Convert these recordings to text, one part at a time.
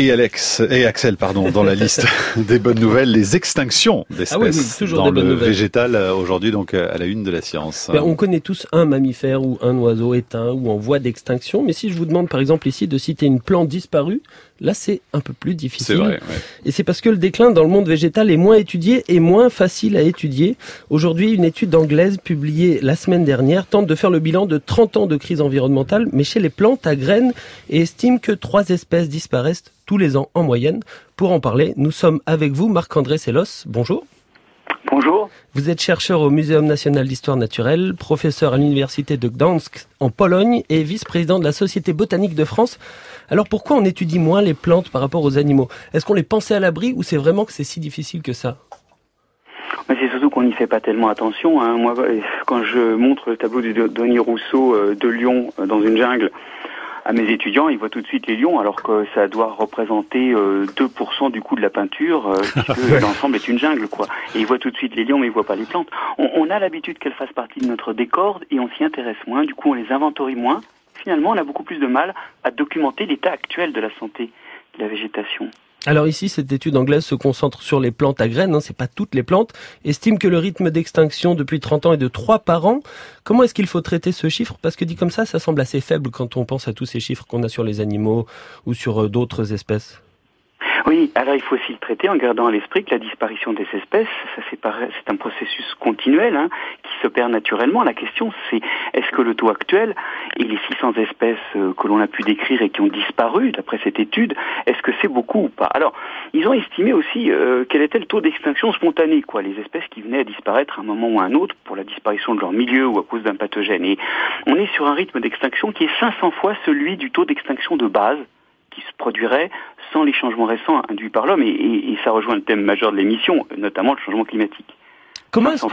Et Alex et Axel, pardon, dans la liste des bonnes nouvelles, les extinctions d'espèces ah dans le végétal euh, aujourd'hui, donc euh, à la une de la science. Ben, on connaît tous un mammifère ou un oiseau éteint ou en voie d'extinction, mais si je vous demande par exemple ici de citer une plante disparue, là c'est un peu plus difficile. Vrai, Et c'est parce que le déclin dans le monde végétal est moins étudié et moins facile à étudier. Aujourd'hui, une étude anglaise publiée la semaine dernière tente de faire le bilan de 30 ans de crise environnementale, mais chez les plantes à graines, et estime que trois espèces disparaissent tous les ans en moyenne. Pour en parler, nous sommes avec vous, Marc-André Sellos. Bonjour. Bonjour. Vous êtes chercheur au Muséum national d'histoire naturelle, professeur à l'université de Gdansk en Pologne et vice-président de la Société botanique de France. Alors pourquoi on étudie moins les plantes par rapport aux animaux? Est-ce qu'on les pensait à l'abri ou c'est vraiment que c'est si difficile que ça? C'est surtout qu'on n'y fait pas tellement attention. Hein. Moi, quand je montre le tableau de Denis Rousseau euh, de Lyon euh, dans une jungle, à mes étudiants, ils voient tout de suite les lions, alors que ça doit représenter 2% euh, du coût de la peinture, euh, puisque l'ensemble est une jungle, quoi. Et ils voient tout de suite les lions, mais ils voient pas les plantes. On, on a l'habitude qu'elles fassent partie de notre décor, et on s'y intéresse moins, du coup on les inventorie moins. Finalement, on a beaucoup plus de mal à documenter l'état actuel de la santé de la végétation. Alors ici, cette étude anglaise se concentre sur les plantes à graines, hein, c'est pas toutes les plantes, estime que le rythme d'extinction depuis 30 ans est de 3 par an. Comment est-ce qu'il faut traiter ce chiffre? Parce que dit comme ça, ça semble assez faible quand on pense à tous ces chiffres qu'on a sur les animaux ou sur euh, d'autres espèces. Oui, alors il faut aussi le traiter en gardant à l'esprit que la disparition des espèces, c'est un processus continuel hein, qui s'opère naturellement. La question c'est est-ce que le taux actuel et les 600 espèces euh, que l'on a pu décrire et qui ont disparu d'après cette étude, est-ce que c'est beaucoup ou pas? Alors, ils ont estimé aussi euh, quel était le taux d'extinction spontanée, quoi, les espèces qui venaient à disparaître à un moment ou à un autre pour la disparition de leur milieu ou à cause d'un pathogène. Et on est sur un rythme d'extinction qui est 500 fois celui du taux d'extinction de base qui se produirait sans les changements récents induits par l'homme. Et, ça rejoint le thème majeur de l'émission, notamment le changement climatique. Comment est-ce,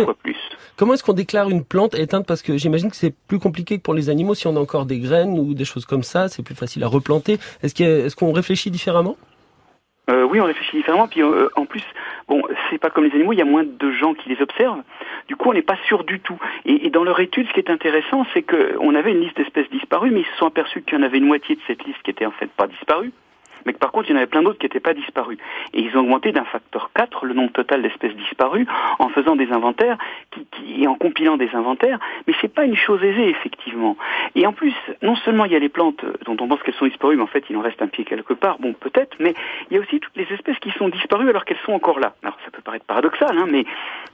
comment est-ce qu'on déclare une plante éteinte? Parce que j'imagine que c'est plus compliqué que pour les animaux. Si on a encore des graines ou des choses comme ça, c'est plus facile à replanter. Est-ce, qu'on réfléchit différemment? Euh, oui, on réfléchit différemment. Puis euh, en plus, bon, c'est pas comme les animaux, il y a moins de gens qui les observent. Du coup, on n'est pas sûr du tout. Et, dans leur étude, ce qui est intéressant, c'est qu'on avait une liste d'espèces disparues, mais ils se sont aperçus qu'il y en avait une moitié de cette liste qui était en fait pas disparue mais que par contre il y en avait plein d'autres qui n'étaient pas disparus. Et ils ont augmenté d'un facteur 4 le nombre total d'espèces disparues en faisant des inventaires et en compilant des inventaires, mais c'est pas une chose aisée effectivement. Et en plus, non seulement il y a les plantes dont on pense qu'elles sont disparues, mais en fait il en reste un pied quelque part, bon peut-être, mais il y a aussi toutes les espèces qui sont disparues alors qu'elles sont encore là. Alors ça peut paraître paradoxal, hein, mais euh,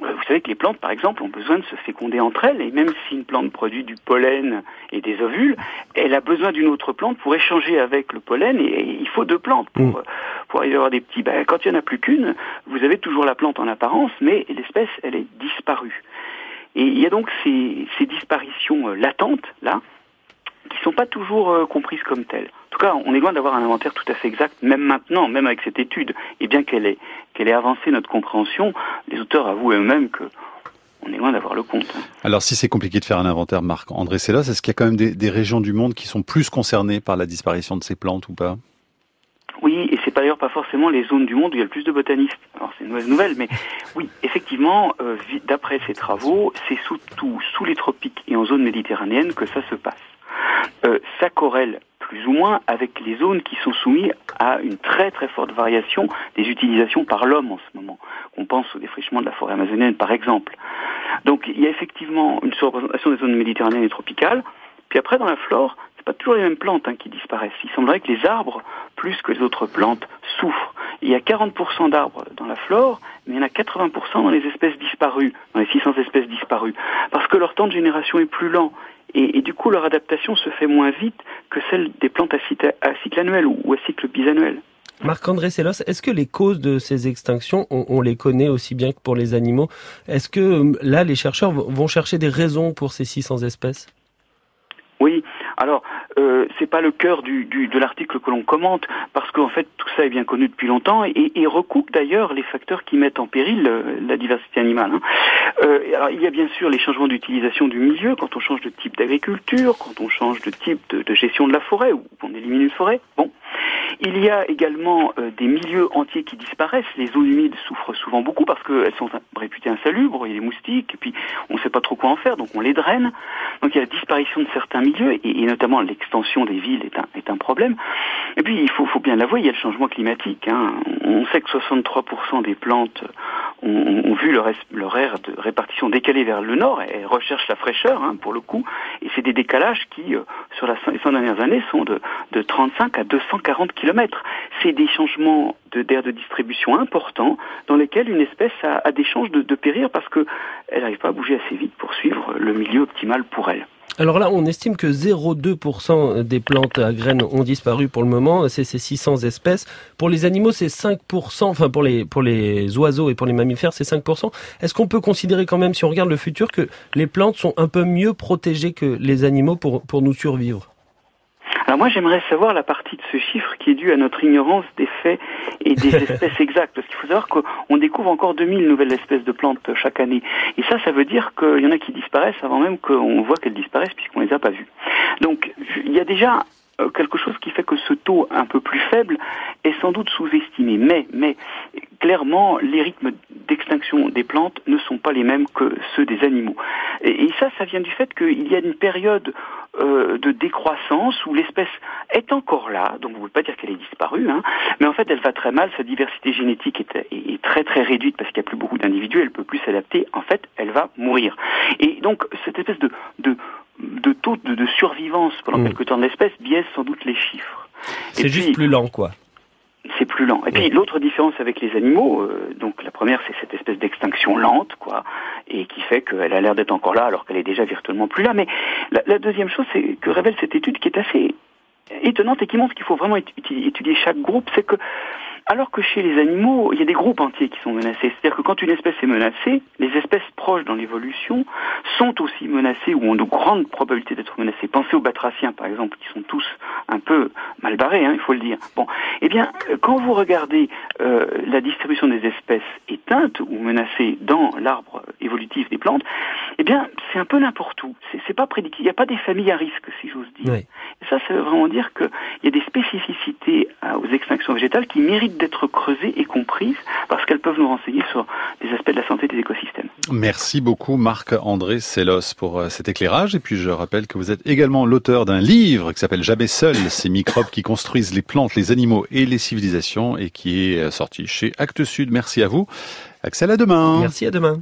vous savez que les plantes par exemple ont besoin de se féconder entre elles, et même si une plante produit du pollen et des ovules, elle a besoin d'une autre plante pour échanger avec le pollen, et il faut deux plantes pour, mm. pour y avoir des petits. Ben, quand il n'y en a plus qu'une, vous avez toujours la plante en apparence, mais l'espèce, elle est disparue. Et il y a donc ces, ces disparitions euh, latentes, là, qui ne sont pas toujours euh, comprises comme telles. En tout cas, on est loin d'avoir un inventaire tout à fait exact, même maintenant, même avec cette étude. Et bien qu'elle ait, qu'elle ait avancé notre compréhension, les auteurs avouent eux-mêmes que on est loin d'avoir le compte. Hein. Alors si c'est compliqué de faire un inventaire, Marc André Sellos, est-ce qu'il y a quand même des, des régions du monde qui sont plus concernées par la disparition de ces plantes ou pas? Oui, et c'est d'ailleurs pas forcément les zones du monde où il y a le plus de botanistes. Alors c'est une mauvaise nouvelle, mais oui, effectivement, euh, d'après ces travaux, c'est surtout sous les tropiques et en zone méditerranéenne que ça se passe. Euh, ça corrèle plus ou moins avec les zones qui sont soumises à une très très forte variation des utilisations par l'homme en ce moment. On pense au défrichement de la forêt amazonienne par exemple. Donc il y a effectivement une surreprésentation des zones méditerranéennes et tropicales. Puis après dans la flore, c'est pas toujours les mêmes plantes hein, qui disparaissent. Il semblerait que les arbres, plus que les autres plantes, souffrent. Il y a 40% d'arbres dans la flore, mais il y en a 80% dans les espèces disparues, dans les 600 espèces disparues, parce que leur temps de génération est plus lent. Et, du coup, leur adaptation se fait moins vite que celle des plantes à cycle, annuel ou à cycle bisannuel. Marc-André Sellos, est-ce que les causes de ces extinctions, on, les connaît aussi bien que pour les animaux Est-ce que euh, là, les chercheurs vont chercher des raisons pour ces 600 espèces? Oui, alors, euh, c'est pas le cœur du, de l'article que l'on commente, parce qu'en fait, tout ça est bien connu depuis longtemps et, recoupe d'ailleurs les facteurs qui mettent en péril euh, la diversité animale. Hein. Euh, alors, il y a bien sûr les changements d'utilisation du milieu, quand on change de type d'agriculture, quand on change de type de, gestion de la forêt, ou qu'on élimine une forêt. Il y a également euh, des milieux entiers qui disparaissent. Les eaux humides souffrent souvent beaucoup parce qu'elles sont réputées insalubres, il y a des moustiques, et puis on ne sait pas trop quoi en faire, donc on les draine. Donc il y a la disparition de certains milieux, et, notamment l'extension des villes est un, est un problème. Et puis il faut, faut bien l'avouer, il y a le changement climatique. Hein. On sait que 63% des plantes ont, vu leur, leur aire de répartition décalée vers le nord et recherchent la fraîcheur, hein, pour le coup. Et c'est des décalages qui, euh, sur les 100 dernières années, sont de, de 35 à 240 km. C'est des changements d'air de, distribution importants dans lesquels une espèce a, des chances de, de périr parce qu'elle n'arrive pas à bouger assez vite pour suivre le milieu optimal pour elle. Alors là, on estime que 0,2% des plantes à graines ont disparu pour le moment. C'est ces 600 espèces. Pour les animaux, c'est 5%. Enfin, pour les, pour les oiseaux et pour les mammifères, c'est 5%. Est-ce qu'on peut considérer quand même, si on regarde le futur, que les plantes sont un peu mieux protégées que les animaux pour, pour nous survivre? Moi j'aimerais savoir la partie de ce chiffre qui est due à notre ignorance des faits et des espèces exactes. Parce qu'il faut savoir qu'on découvre encore 2000 nouvelles espèces de plantes chaque année. Et ça, ça veut dire qu'il y en a qui disparaissent avant même qu'on voit qu'elles disparaissent puisqu'on les a pas vues. Donc il y a déjà euh, quelque chose qui fait que ce taux un peu plus faible est sans doute sous-estimé. Mais, mais clairement, les rythmes d'extinction des plantes ne sont pas les mêmes que ceux des animaux. Et, ça, ça vient du fait qu'il y a une période euh, de décroissance où l'espèce est encore là, donc vous ne pouvez pas dire qu'elle est disparue, hein, mais en fait elle va très mal, sa diversité génétique est, très très réduite parce qu'il n'y a plus beaucoup d'individus, elle ne peut plus s'adapter, en fait elle va mourir. Et donc cette espèce de, de de taux de, survivance pendant hmm. quelques temps de l'espèce biaise sans doute les chiffres. C'est juste plus lent, quoi. C'est plus lent. Et puis l'autre différence avec les animaux, euh, donc la première c'est cette espèce d'extinction lente, quoi, et qui fait qu'elle a l'air d'être encore là alors qu'elle est déjà virtuellement plus là. Mais la, deuxième chose, c'est que révèle cette étude qui est assez étonnante et qui montre qu'il faut vraiment étudier chaque groupe, c'est que alors que chez les animaux, il y a des groupes entiers qui sont menacés. C'est-à-dire que quand une espèce est menacée, les espèces proches dans l'évolution sont aussi menacées ou ont de grandes probabilités d'être menacées. Pensez aux batraciens, par exemple, qui sont tous un peu mal barrés, hein, il faut le dire. Bon, eh bien, quand vous regardez euh, la distribution des espèces éteintes ou menacées dans l'arbre évolutif des plantes, eh bien, c'est un peu n'importe où. C'est pas prédit. Il n'y a pas des familles à risque, si j'ose dire. Ça, ça veut vraiment dire qu'il y a des spécificités euh, aux extinctions végétales qui méritent d'être creusées et comprises parce qu'elles peuvent nous renseigner sur des aspects de la santé des écosystèmes. Merci beaucoup Marc-André Sellos pour euh, cet éclairage. Et puis je rappelle que vous êtes également l'auteur d'un livre qui s'appelle Jamais seul, ces microbes qui construisent les plantes, les animaux et les civilisations et qui est euh, sorti chez Actes Sud. Merci à vous. Axel, à demain. Merci, à demain.